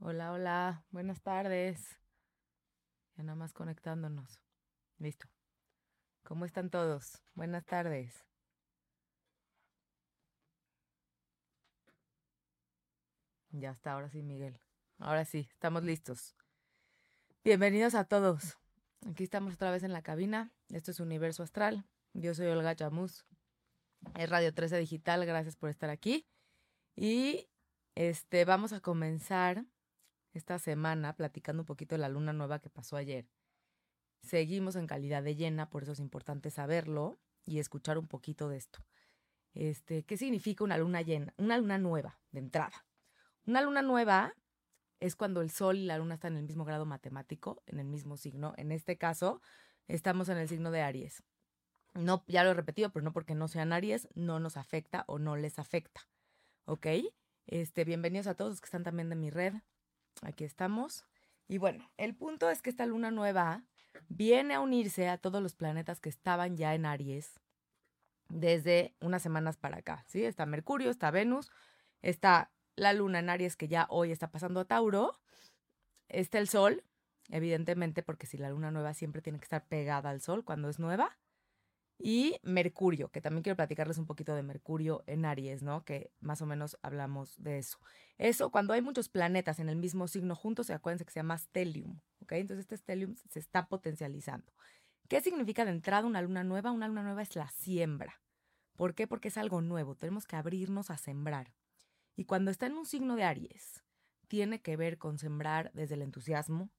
Hola, hola, buenas tardes. Ya nada más conectándonos. Listo. ¿Cómo están todos? Buenas tardes. Ya está, ahora sí, Miguel. Ahora sí, estamos listos. Bienvenidos a todos. Aquí estamos otra vez en la cabina. Esto es Universo Astral. Yo soy Olga Chamuz. Es Radio 13 Digital. Gracias por estar aquí. Y este, vamos a comenzar esta semana platicando un poquito de la luna nueva que pasó ayer. Seguimos en calidad de llena, por eso es importante saberlo y escuchar un poquito de esto. Este, ¿qué significa una luna llena? Una luna nueva, de entrada. Una luna nueva es cuando el sol y la luna están en el mismo grado matemático, en el mismo signo. En este caso, estamos en el signo de Aries. No, ya lo he repetido, pero no porque no sean Aries, no nos afecta o no les afecta. ¿Ok? Este, bienvenidos a todos los que están también de mi red. Aquí estamos. Y bueno, el punto es que esta luna nueva viene a unirse a todos los planetas que estaban ya en Aries desde unas semanas para acá, ¿sí? Está Mercurio, está Venus, está la luna en Aries que ya hoy está pasando a Tauro, está el Sol, evidentemente porque si la luna nueva siempre tiene que estar pegada al Sol cuando es nueva, y Mercurio, que también quiero platicarles un poquito de Mercurio en Aries, ¿no? Que más o menos hablamos de eso. Eso, cuando hay muchos planetas en el mismo signo juntos, se acuérdense que se llama stellium, ¿ok? Entonces este stellium se está potencializando. ¿Qué significa de entrada una luna nueva? Una luna nueva es la siembra. ¿Por qué? Porque es algo nuevo, tenemos que abrirnos a sembrar. Y cuando está en un signo de Aries, tiene que ver con sembrar desde el entusiasmo,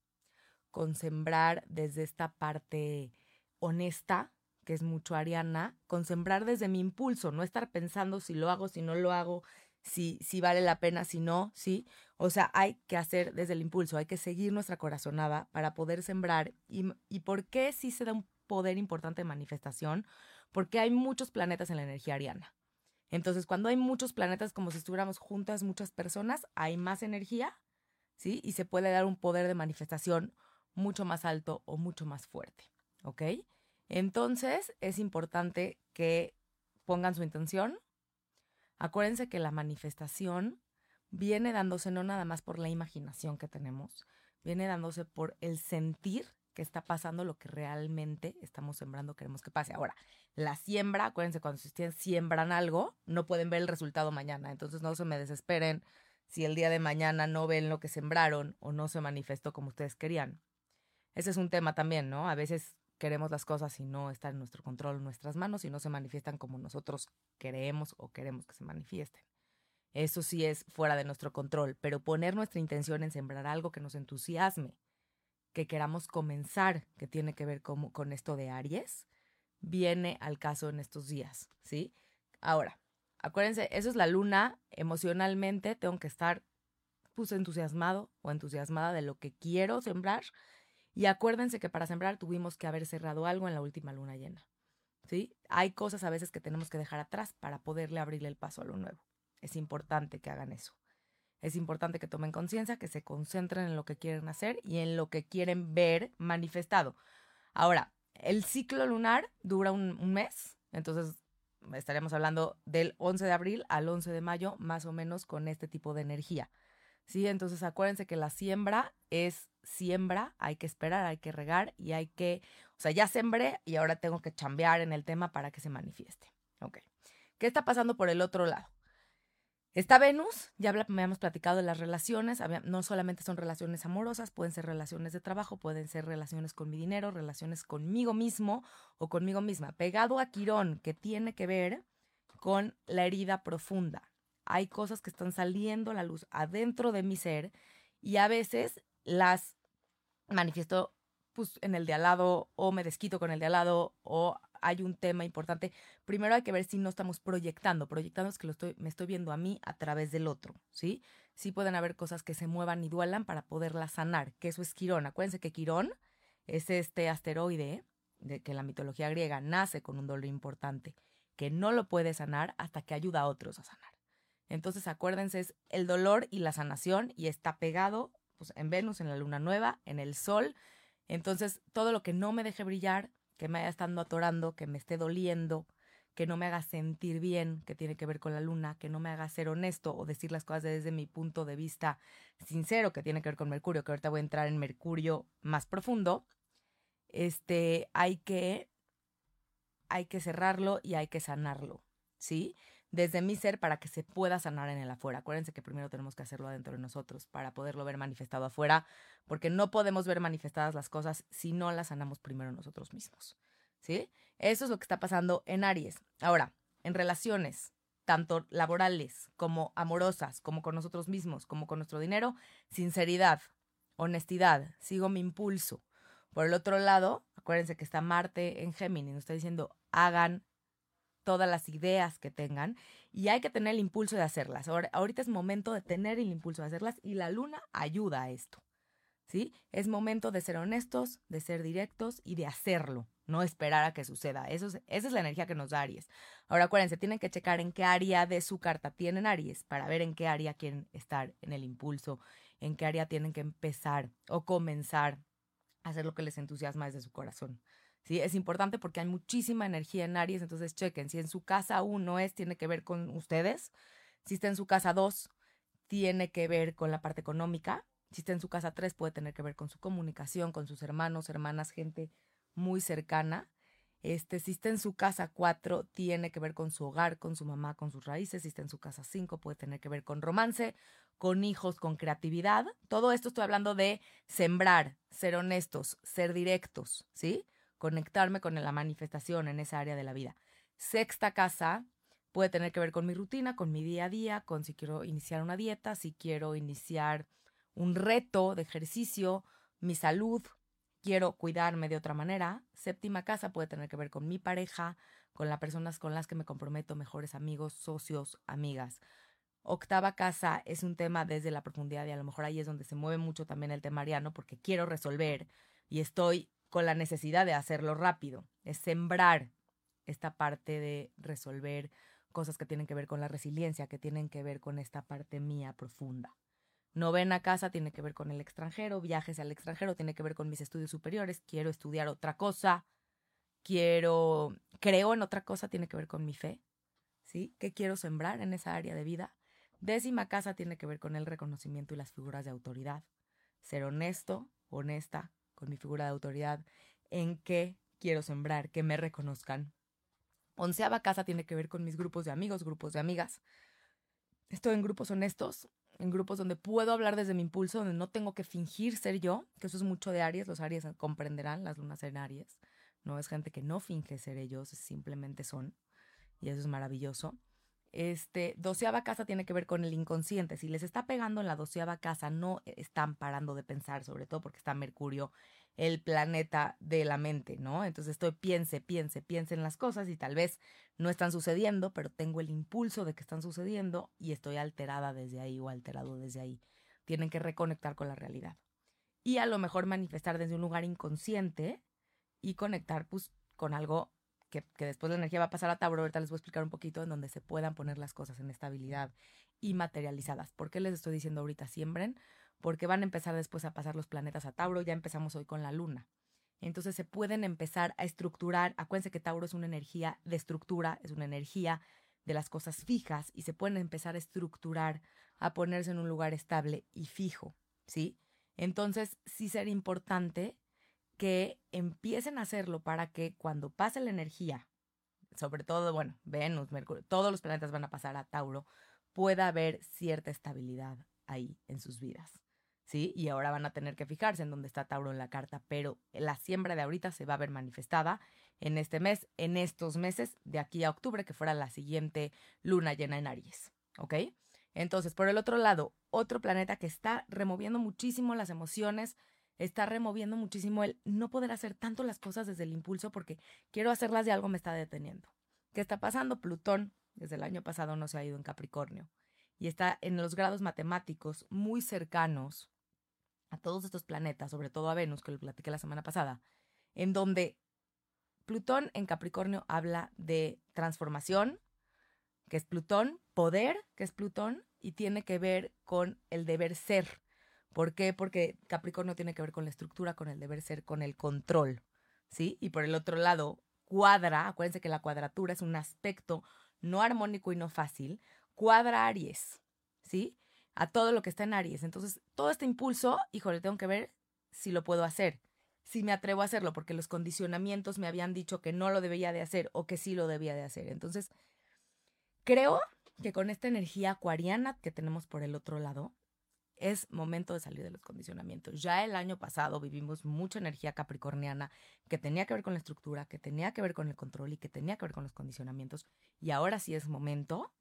con sembrar desde esta parte honesta, que es mucho Ariana, con sembrar desde mi impulso, no estar pensando si lo hago, si no lo hago, si, si vale la pena, si no, sí. O sea, hay que hacer desde el impulso, hay que seguir nuestra corazonada para poder sembrar. ¿Y, y por qué sí se da un poder importante de manifestación? Porque hay muchos planetas en la energía ariana. Entonces, cuando hay muchos planetas, como si estuviéramos juntas muchas personas, hay más energía, ¿sí? Y se puede dar un poder de manifestación mucho más alto o mucho más fuerte, ¿ok? Entonces, es importante que pongan su intención. Acuérdense que la manifestación viene dándose no nada más por la imaginación que tenemos, viene dándose por el sentir que está pasando lo que realmente estamos sembrando, queremos que pase. Ahora, la siembra, acuérdense, cuando ustedes siembran algo, no pueden ver el resultado mañana, entonces no se me desesperen si el día de mañana no ven lo que sembraron o no se manifestó como ustedes querían. Ese es un tema también, ¿no? A veces queremos las cosas y no están en nuestro control, en nuestras manos y no se manifiestan como nosotros queremos o queremos que se manifiesten. Eso sí es fuera de nuestro control, pero poner nuestra intención en sembrar algo que nos entusiasme, que queramos comenzar, que tiene que ver con, con esto de Aries, viene al caso en estos días, ¿sí? Ahora, acuérdense, eso es la luna, emocionalmente tengo que estar pues entusiasmado o entusiasmada de lo que quiero sembrar y acuérdense que para sembrar tuvimos que haber cerrado algo en la última luna llena. ¿Sí? Hay cosas a veces que tenemos que dejar atrás para poderle abrirle el paso a lo nuevo. Es importante que hagan eso. Es importante que tomen conciencia, que se concentren en lo que quieren hacer y en lo que quieren ver manifestado. Ahora, el ciclo lunar dura un, un mes, entonces estaríamos hablando del 11 de abril al 11 de mayo, más o menos con este tipo de energía. ¿Sí? Entonces acuérdense que la siembra es siembra, hay que esperar, hay que regar y hay que, o sea, ya sembré y ahora tengo que chambear en el tema para que se manifieste. Ok. ¿Qué está pasando por el otro lado? Está Venus, ya habíamos platicado de las relaciones, no solamente son relaciones amorosas, pueden ser relaciones de trabajo, pueden ser relaciones con mi dinero, relaciones conmigo mismo o conmigo misma. Pegado a Quirón, que tiene que ver con la herida profunda hay cosas que están saliendo a la luz adentro de mi ser y a veces las manifiesto pues, en el de al lado o me desquito con el de al lado o hay un tema importante. Primero hay que ver si no estamos proyectando. Proyectando es que lo estoy, me estoy viendo a mí a través del otro, ¿sí? Sí pueden haber cosas que se muevan y duelan para poderlas sanar, que eso es Quirón. Acuérdense que Quirón es este asteroide de que la mitología griega nace con un dolor importante, que no lo puede sanar hasta que ayuda a otros a sanar. Entonces acuérdense, es el dolor y la sanación y está pegado pues, en Venus, en la luna nueva, en el sol. Entonces todo lo que no me deje brillar, que me haya estando atorando, que me esté doliendo, que no me haga sentir bien, que tiene que ver con la luna, que no me haga ser honesto o decir las cosas desde mi punto de vista sincero, que tiene que ver con Mercurio, que ahorita voy a entrar en Mercurio más profundo, este, hay que, hay que cerrarlo y hay que sanarlo, ¿sí? Desde mi ser para que se pueda sanar en el afuera. Acuérdense que primero tenemos que hacerlo adentro de nosotros para poderlo ver manifestado afuera, porque no podemos ver manifestadas las cosas si no las sanamos primero nosotros mismos. ¿sí? Eso es lo que está pasando en Aries. Ahora, en relaciones, tanto laborales como amorosas, como con nosotros mismos, como con nuestro dinero, sinceridad, honestidad, sigo mi impulso. Por el otro lado, acuérdense que está Marte en Géminis, nos está diciendo, hagan todas las ideas que tengan y hay que tener el impulso de hacerlas. Ahora, ahorita es momento de tener el impulso de hacerlas y la luna ayuda a esto. ¿Sí? Es momento de ser honestos, de ser directos y de hacerlo no esperar a que suceda. Eso esa es la energía que nos da Aries. Ahora acuérdense, tienen que checar en qué área de su carta tienen Aries para ver en qué área quieren estar en el impulso, en qué área tienen que empezar o comenzar a hacer lo que les entusiasma desde su corazón. ¿Sí? Es importante porque hay muchísima energía en Aries, entonces chequen, si en su casa uno es, tiene que ver con ustedes, si está en su casa dos, tiene que ver con la parte económica, si está en su casa tres, puede tener que ver con su comunicación, con sus hermanos, hermanas, gente muy cercana. Este, si está en su casa 4, tiene que ver con su hogar, con su mamá, con sus raíces. Si está en su casa 5, puede tener que ver con romance, con hijos, con creatividad. Todo esto estoy hablando de sembrar, ser honestos, ser directos, ¿sí? Conectarme con la manifestación en esa área de la vida. Sexta casa puede tener que ver con mi rutina, con mi día a día, con si quiero iniciar una dieta, si quiero iniciar un reto de ejercicio, mi salud, quiero cuidarme de otra manera. Séptima casa puede tener que ver con mi pareja, con las personas con las que me comprometo, mejores amigos, socios, amigas. Octava casa es un tema desde la profundidad y a lo mejor ahí es donde se mueve mucho también el tema ariano porque quiero resolver y estoy con la necesidad de hacerlo rápido. Es sembrar esta parte de resolver cosas que tienen que ver con la resiliencia, que tienen que ver con esta parte mía profunda. Novena casa tiene que ver con el extranjero, viajes al extranjero tiene que ver con mis estudios superiores, quiero estudiar otra cosa, quiero, creo en otra cosa, tiene que ver con mi fe, ¿sí? ¿Qué quiero sembrar en esa área de vida? Décima casa tiene que ver con el reconocimiento y las figuras de autoridad. Ser honesto, honesta con mi figura de autoridad, en qué quiero sembrar, que me reconozcan. Onceava casa tiene que ver con mis grupos de amigos, grupos de amigas. Estoy en grupos honestos, en grupos donde puedo hablar desde mi impulso, donde no tengo que fingir ser yo, que eso es mucho de Aries, los Aries comprenderán las lunas en Aries, no es gente que no finge ser ellos, simplemente son, y eso es maravilloso. Este, doceava casa tiene que ver con el inconsciente. Si les está pegando en la doceava casa, no están parando de pensar, sobre todo porque está Mercurio, el planeta de la mente, ¿no? Entonces estoy piense, piense, piense en las cosas y tal vez no están sucediendo, pero tengo el impulso de que están sucediendo y estoy alterada desde ahí o alterado desde ahí. Tienen que reconectar con la realidad. Y a lo mejor manifestar desde un lugar inconsciente y conectar pues con algo que, después la energía va a pasar a Tauro, ahorita les voy a explicar un poquito en donde se puedan poner las cosas en estabilidad y materializadas. ¿Por qué les estoy diciendo ahorita siembren? Porque van a empezar después a pasar los planetas a Tauro, ya empezamos hoy con la luna. Entonces se pueden empezar a estructurar, acuérdense que Tauro es una energía de estructura, es una energía de las cosas fijas y se pueden empezar a estructurar, a ponerse en un lugar estable y fijo, ¿sí? Entonces sí sería importante que empiecen a hacerlo para que cuando pase la energía, sobre todo, bueno, Venus, Mercurio, todos los planetas van a pasar a Tauro, pueda haber cierta estabilidad ahí en sus vidas. ¿Sí? Y ahora van a tener que fijarse en dónde está Tauro en la carta, pero la siembra de ahorita se va a ver manifestada en este mes, en estos meses, de aquí a octubre, que fuera la siguiente luna llena en Aries. ¿Ok? Entonces, por el otro lado, otro planeta que está removiendo muchísimo las emociones, está removiendo muchísimo el no poder hacer tanto las cosas desde el impulso porque quiero hacerlas de algo me está deteniendo. ¿Qué está pasando? Plutón desde el año pasado no se ha ido en Capricornio y está en los grados matemáticos muy cercanos a todos estos planetas, sobre todo a Venus, que lo platiqué la semana pasada, en donde Plutón en Capricornio habla de transformación, que es Plutón, poder, que es Plutón, y tiene que ver con el deber ser, ¿Por qué? Porque Capricornio tiene que ver con la estructura, con el deber ser, con el control, ¿sí? Y por el otro lado, cuadra, acuérdense que la cuadratura es un aspecto no armónico y no fácil, cuadra Aries, ¿sí? A todo lo que está en Aries. Entonces, todo este impulso, híjole, tengo que ver si lo puedo hacer, si me atrevo a hacerlo, porque los condicionamientos me habían dicho que no lo debía de hacer o que sí lo debía de hacer. Entonces, creo que con esta energía acuariana que tenemos por el otro lado, es momento de salir de los condicionamientos. Ya el año pasado vivimos mucha energía capricorniana que tenía que ver con la estructura, que tenía que ver con el control y que tenía que ver con los condicionamientos. Y ahora sí es momento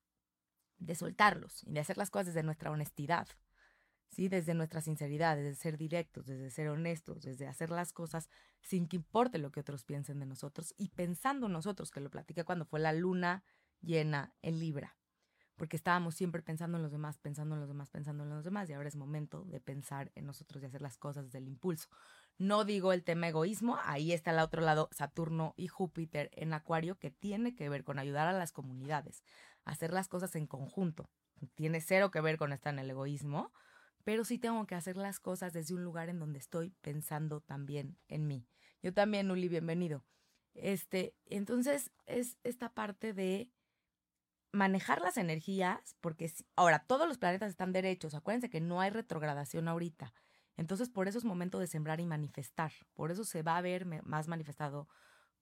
de soltarlos y de hacer las cosas desde nuestra honestidad, ¿sí? Desde nuestra sinceridad, desde ser directos, desde ser honestos, desde hacer las cosas sin que importe lo que otros piensen de nosotros y pensando nosotros, que lo platiqué cuando fue la luna llena en Libra porque estábamos siempre pensando en los demás, pensando en los demás, pensando en los demás, y ahora es momento de pensar en nosotros y hacer las cosas del impulso. No digo el tema egoísmo, ahí está al otro lado Saturno y Júpiter en Acuario, que tiene que ver con ayudar a las comunidades, hacer las cosas en conjunto. Tiene cero que ver con estar en el egoísmo, pero sí tengo que hacer las cosas desde un lugar en donde estoy pensando también en mí. Yo también, Uli, bienvenido. Este, entonces es esta parte de manejar las energías, porque ahora todos los planetas están derechos, acuérdense que no hay retrogradación ahorita. Entonces, por eso es momento de sembrar y manifestar. Por eso se va a ver más manifestado,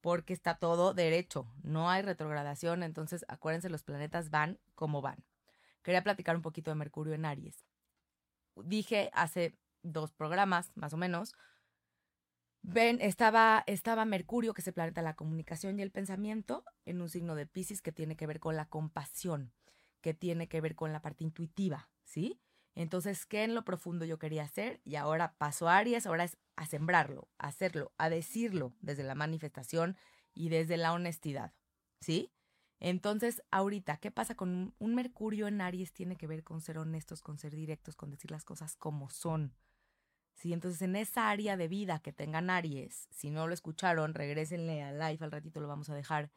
porque está todo derecho. No hay retrogradación, entonces acuérdense, los planetas van como van. Quería platicar un poquito de Mercurio en Aries. Dije hace dos programas, más o menos, Ven, estaba, estaba Mercurio, que es el planeta de la comunicación y el pensamiento, en un signo de Pisces que tiene que ver con la compasión, que tiene que ver con la parte intuitiva, ¿sí? Entonces, ¿qué en lo profundo yo quería hacer? Y ahora paso a Aries, ahora es a sembrarlo, a hacerlo, a decirlo desde la manifestación y desde la honestidad, ¿sí? Entonces, ahorita, ¿qué pasa con un, un Mercurio en Aries? Tiene que ver con ser honestos, con ser directos, con decir las cosas como son. ¿Sí? Entonces, en esa área de vida que tengan Aries, si no lo escucharon, regresenle al live, al ratito lo vamos a dejar,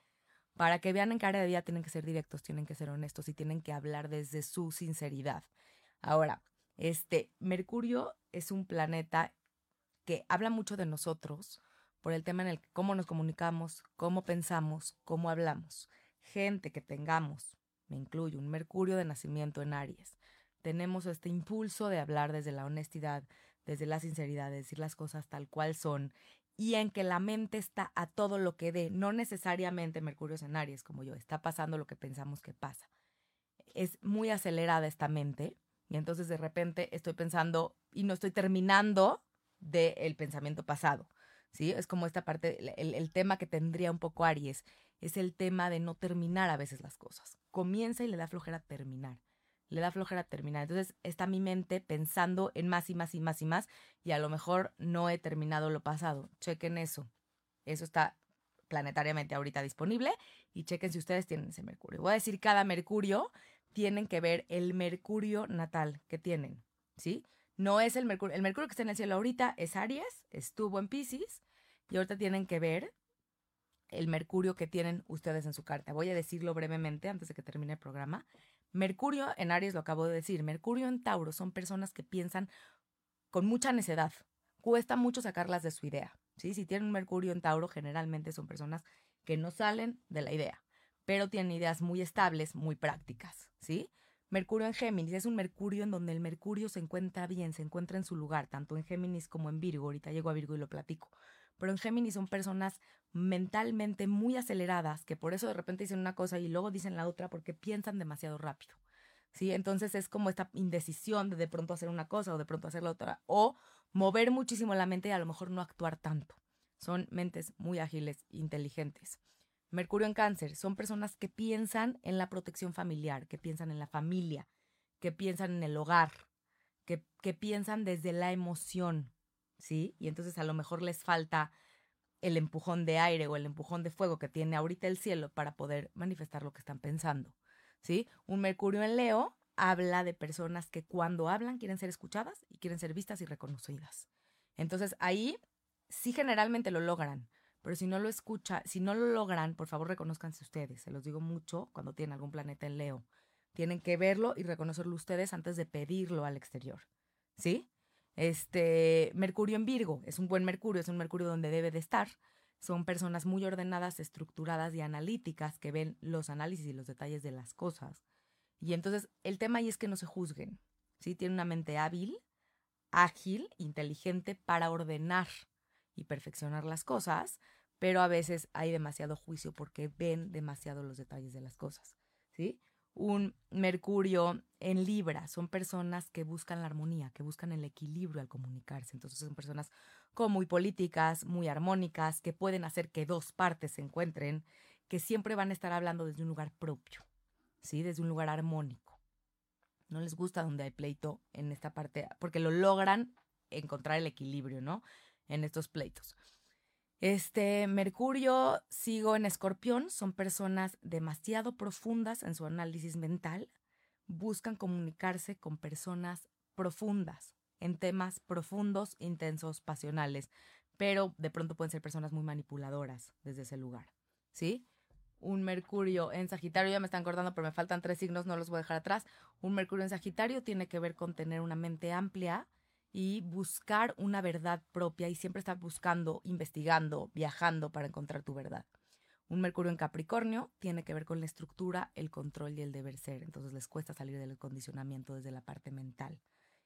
para que vean en qué área de vida tienen que ser directos, tienen que ser honestos y tienen que hablar desde su sinceridad. Ahora, este, Mercurio es un planeta que habla mucho de nosotros por el tema en el que cómo nos comunicamos, cómo pensamos, cómo hablamos. Gente que tengamos, me incluyo, un Mercurio de nacimiento en Aries. Tenemos este impulso de hablar desde la honestidad, desde la sinceridad, de decir las cosas tal cual son y en que la mente está a todo lo que dé, no necesariamente Mercurio en Aries como yo, está pasando lo que pensamos que pasa. Es muy acelerada esta mente y entonces de repente estoy pensando y no estoy terminando del pensamiento pasado. ¿Sí? Es como esta parte, el tema que tendría un poco Aries, es el tema de no terminar a veces las cosas. Comienza y le da flojera terminar le da flojera terminar. Entonces está mi mente pensando en más y más y más y más y a lo mejor no he terminado lo pasado. Chequen eso. Eso está planetariamente ahorita disponible y chequen si ustedes tienen ese Mercurio. Voy a decir cada Mercurio, tienen que ver el Mercurio natal que tienen, ¿sí? No es el Mercurio, el Mercurio que está en el cielo ahorita es Aries, estuvo en Pisces y ahorita tienen que ver el Mercurio que tienen ustedes en su carta. Voy a decirlo brevemente antes de que termine el programa. Mercurio en Aries, lo acabo de decir, Mercurio en Tauro son personas que piensan con mucha necedad. Cuesta mucho sacarlas de su idea. ¿sí? Si tienen un Mercurio en Tauro, generalmente son personas que no salen de la idea, pero tienen ideas muy estables, muy prácticas. ¿sí? Mercurio en Géminis es un Mercurio en donde el Mercurio se encuentra bien, se encuentra en su lugar, tanto en Géminis como en Virgo. Ahorita llego a Virgo y lo platico. Pero en Géminis son personas mentalmente muy aceleradas, que por eso de repente dicen una cosa y luego dicen la otra porque piensan demasiado rápido. ¿Sí? Entonces es como esta indecisión de de pronto hacer una cosa o de pronto hacer la otra, o mover muchísimo la mente y a lo mejor no actuar tanto. Son mentes muy ágiles, inteligentes. Mercurio en cáncer son personas que piensan en la protección familiar, que piensan en la familia, que piensan en el hogar, que, que piensan desde la emoción, ¿sí? Y entonces a lo mejor les falta el empujón de aire o el empujón de fuego que tiene ahorita el cielo para poder manifestar lo que están pensando, ¿sí? Un Mercurio en Leo habla de personas que cuando hablan quieren ser escuchadas y quieren ser vistas y reconocidas. Entonces ahí sí generalmente lo logran, pero si no lo escucha, si no lo logran, por favor reconozcanse ustedes, se los digo mucho cuando tienen algún planeta en Leo. Tienen que verlo y reconocerlo ustedes antes de pedirlo al exterior, ¿sí? Este, Mercurio en Virgo, es un buen Mercurio, es un Mercurio donde debe de estar. son personas muy ordenadas, estructuradas y analíticas que ven los análisis y los detalles de las cosas. Y entonces el tema ahí es que no se juzguen. ¿sí? Tienen una mente hábil, ágil, inteligente para ordenar y perfeccionar las cosas, pero a veces hay demasiado juicio porque ven demasiado los detalles de las cosas. ¿sí? Un Mercurio en Libra son personas que buscan la armonía, que buscan el equilibrio al comunicarse. Entonces son personas como muy políticas, muy armónicas, que pueden hacer que dos partes se encuentren, que siempre van a estar hablando desde un lugar propio, ¿sí? Desde un lugar armónico. No les gusta donde hay pleito en esta parte, porque lo logran encontrar el equilibrio, ¿no? En estos pleitos. Este, Mercurio, sigo en Escorpión, son personas demasiado profundas en su análisis mental, buscan comunicarse con personas profundas, en temas profundos, intensos, pasionales, pero de pronto pueden ser personas muy manipuladoras desde ese lugar, ¿sí? Un Mercurio en Sagitario, ya me están acordando, pero me faltan tres signos, no los voy a dejar atrás. Un Mercurio en Sagitario tiene que ver con tener una mente amplia, y buscar una verdad propia y siempre estar buscando, investigando, viajando para encontrar tu verdad. Un Mercurio en Capricornio tiene que ver con la estructura, el control y el deber ser. Entonces les cuesta salir del condicionamiento desde la parte mental.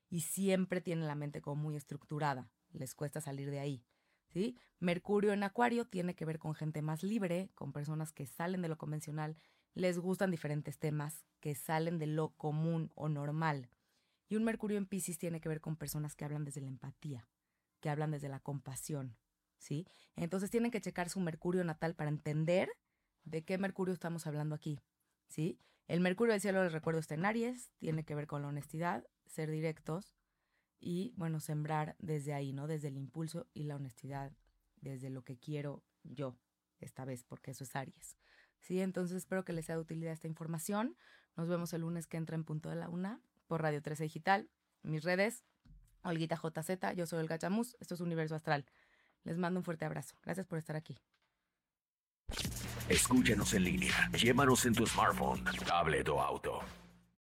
Y siempre tienen la mente como muy estructurada. Les cuesta salir de ahí. ¿sí? Mercurio en Acuario tiene que ver con gente más libre, con personas que salen de lo convencional, les gustan diferentes temas, que salen de lo común o normal. Y un Mercurio en Pisces tiene que ver con personas que hablan desde la empatía, que hablan desde la compasión, ¿sí? Entonces tienen que checar su Mercurio natal para entender de qué Mercurio estamos hablando aquí, ¿sí? El Mercurio del cielo, les recuerdo, está en Aries, tiene que ver con la honestidad, ser directos y, bueno, sembrar desde ahí, ¿no? Desde el impulso y la honestidad, desde lo que quiero yo, esta vez, porque eso es Aries. Sí, entonces espero que les sea de utilidad esta información. Nos vemos el lunes que entra en punto de la una Radio 13 Digital. Mis redes, Olguita JZ, yo soy Olga Chamus, esto es Universo Astral. Les mando un fuerte abrazo. Gracias por estar aquí. Escúchanos en línea. Llévanos en tu smartphone, tablet o auto